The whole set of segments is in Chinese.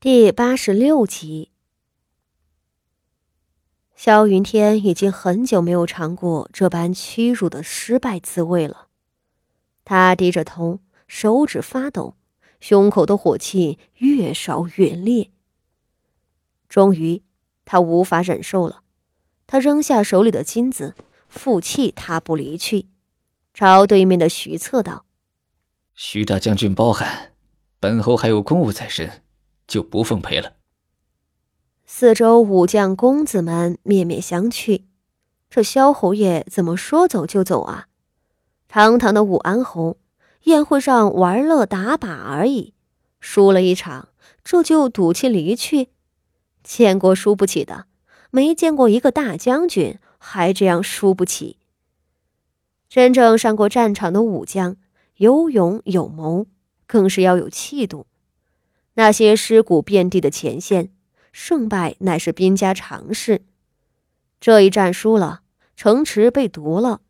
第八十六集，萧云天已经很久没有尝过这般屈辱的失败滋味了。他低着头，手指发抖，胸口的火气越烧越烈。终于，他无法忍受了，他扔下手里的金子，负气踏步离去，朝对面的徐策道：“徐大将军包涵，本侯还有公务在身。”就不奉陪了。四周武将公子们面面相觑，这萧侯爷怎么说走就走啊？堂堂的武安侯，宴会上玩乐打靶而已，输了一场，这就赌气离去？见过输不起的，没见过一个大将军还这样输不起。真正上过战场的武将，有勇有谋，更是要有气度。那些尸骨遍地的前线，胜败乃是兵家常事。这一战输了，城池被夺了，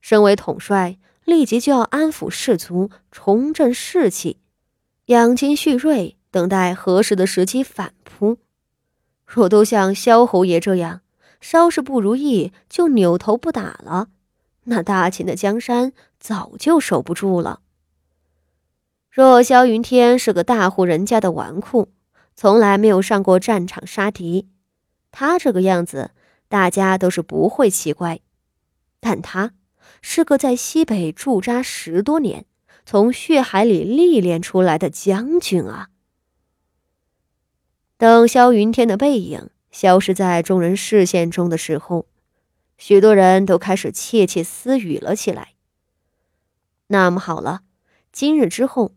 身为统帅，立即就要安抚士卒，重振士气，养精蓄锐，等待合适的时机反扑。若都像萧侯爷这样，稍事不如意就扭头不打了，那大秦的江山早就守不住了。若萧云天是个大户人家的纨绔，从来没有上过战场杀敌，他这个样子，大家都是不会奇怪。但他是个在西北驻扎十多年，从血海里历练出来的将军啊！等萧云天的背影消失在众人视线中的时候，许多人都开始窃窃私语了起来。那么好了，今日之后。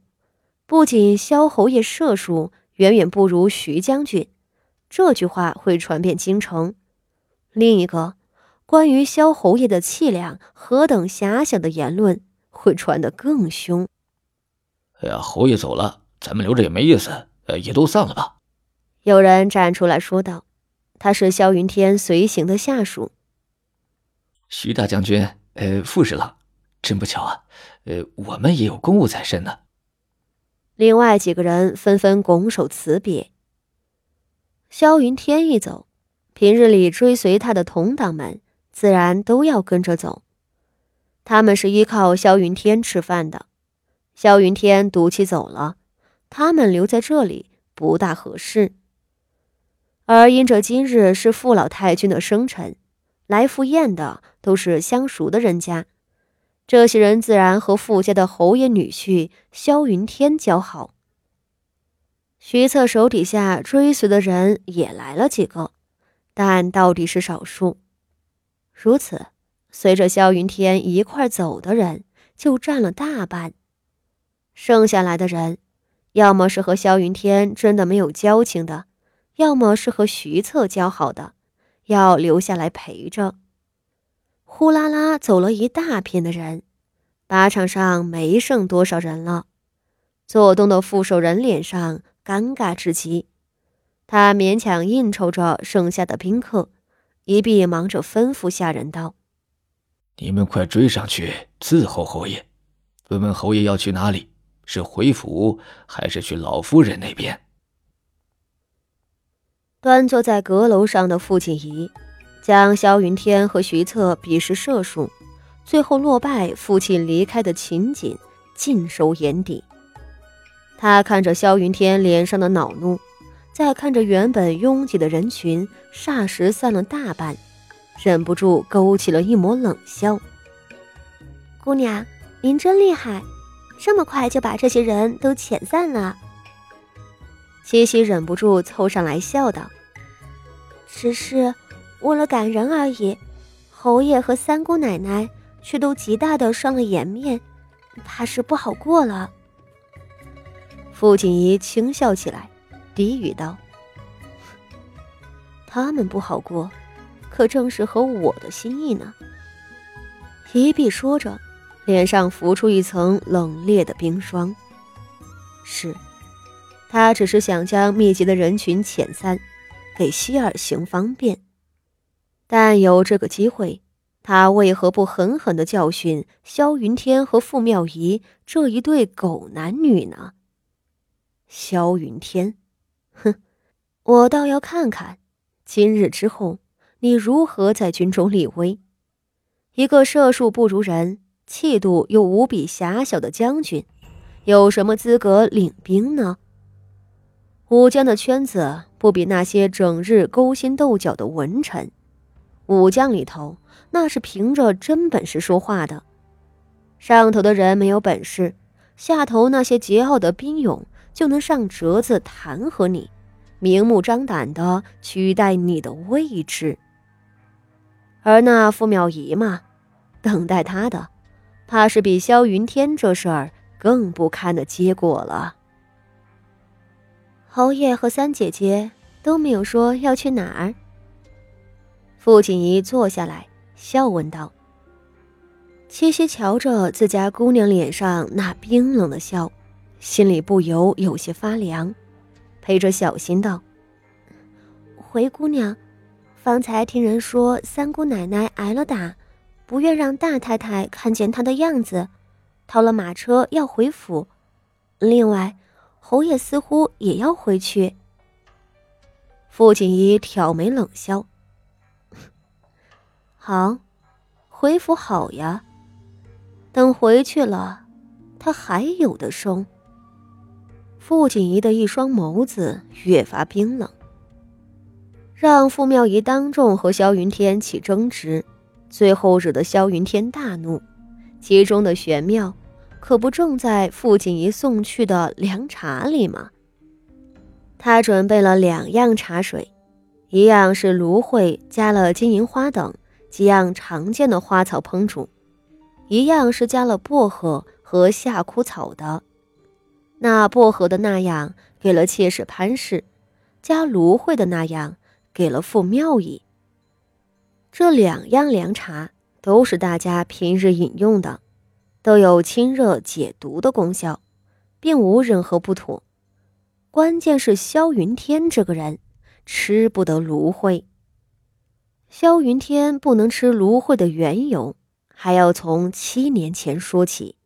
不仅萧侯爷射术远远不如徐将军，这句话会传遍京城。另一个关于萧侯爷的气量何等遐想的言论会传得更凶。哎呀，侯爷走了，咱们留着也没意思，呃，也都散了吧。有人站出来说道：“他是萧云天随行的下属。”徐大将军，呃，傅侍郎，真不巧啊，呃，我们也有公务在身呢。另外几个人纷纷拱手辞别。萧云天一走，平日里追随他的同党们自然都要跟着走。他们是依靠萧云天吃饭的，萧云天赌气走了，他们留在这里不大合适。而因着今日是傅老太君的生辰，来赴宴的都是相熟的人家。这些人自然和傅家的侯爷女婿萧云天交好。徐策手底下追随的人也来了几个，但到底是少数。如此，随着萧云天一块走的人就占了大半。剩下来的人，要么是和萧云天真的没有交情的，要么是和徐策交好的，要留下来陪着。呼啦啦走了一大片的人，靶场上没剩多少人了。做东的副手人脸上尴尬至极，他勉强应酬着剩下的宾客，一臂忙着吩咐下人道：“你们快追上去伺候侯爷，问问侯爷要去哪里，是回府还是去老夫人那边？”端坐在阁楼上的傅锦仪。将萧云天和徐策比试射术，最后落败，父亲离开的情景尽收眼底。他看着萧云天脸上的恼怒，再看着原本拥挤的人群，霎时散了大半，忍不住勾起了一抹冷笑。姑娘，您真厉害，这么快就把这些人都遣散了。七夕忍不住凑上来笑道：“只是。”为了赶人而已，侯爷和三姑奶奶却都极大的伤了颜面，怕是不好过了。傅锦仪轻笑起来，低语道：“他们不好过，可正是合我的心意呢。”一碧说着，脸上浮出一层冷冽的冰霜。是，他只是想将密集的人群遣散，给希尔行方便。但有这个机会，他为何不狠狠的教训萧云天和傅妙仪这一对狗男女呢？萧云天，哼，我倒要看看，今日之后你如何在军中立威。一个射术不如人、气度又无比狭小的将军，有什么资格领兵呢？武将的圈子不比那些整日勾心斗角的文臣，武将里头那是凭着真本事说话的。上头的人没有本事，下头那些桀骜的兵勇就能上折子弹劾你，明目张胆的取代你的位置。而那傅妙仪嘛，等待他的，怕是比萧云天这事儿更不堪的结果了。侯爷和三姐姐都没有说要去哪儿。傅锦仪坐下来，笑问道。七夕瞧着自家姑娘脸上那冰冷的笑，心里不由有些发凉，陪着小心道：“回姑娘，方才听人说三姑奶奶挨了打，不愿让大太太看见她的样子，掏了马车要回府。另外，侯爷似乎也要回去。”傅锦仪挑眉冷笑：“好，回府好呀。”等回去了，他还有的生。傅锦仪的一双眸子越发冰冷，让傅妙仪当众和萧云天起争执，最后惹得萧云天大怒。其中的玄妙，可不正在傅锦仪送去的凉茶里吗？他准备了两样茶水，一样是芦荟加了金银花等几样常见的花草烹煮。一样是加了薄荷和夏枯草的，那薄荷的那样给了妾室潘氏，加芦荟的那样给了傅妙仪。这两样凉茶都是大家平日饮用的，都有清热解毒的功效，并无任何不妥。关键是萧云天这个人吃不得芦荟。萧云天不能吃芦荟的缘由。还要从七年前说起。